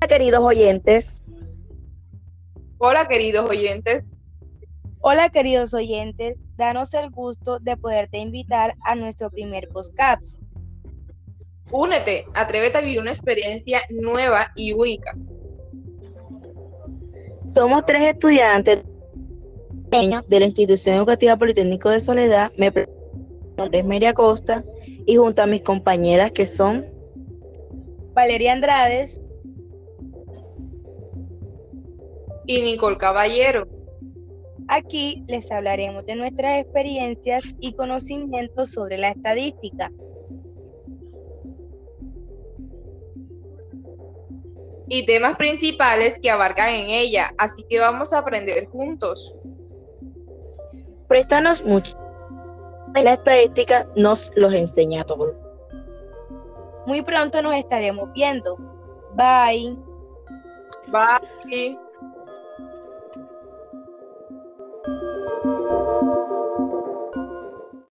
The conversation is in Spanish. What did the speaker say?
Hola queridos oyentes. Hola queridos oyentes. Hola queridos oyentes, danos el gusto de poderte invitar a nuestro primer postcaps. Únete, atrévete a vivir una experiencia nueva y única. Somos tres estudiantes de la Institución Educativa Politécnico de Soledad. Me nombre es María Costa y junto a mis compañeras que son Valeria Andrades y Nicole Caballero. Aquí les hablaremos de nuestras experiencias y conocimientos sobre la estadística. Y temas principales que abarcan en ella, así que vamos a aprender juntos. Préstanos mucho. La estadística nos los enseña todo. Muy pronto nos estaremos viendo. Bye. Bye.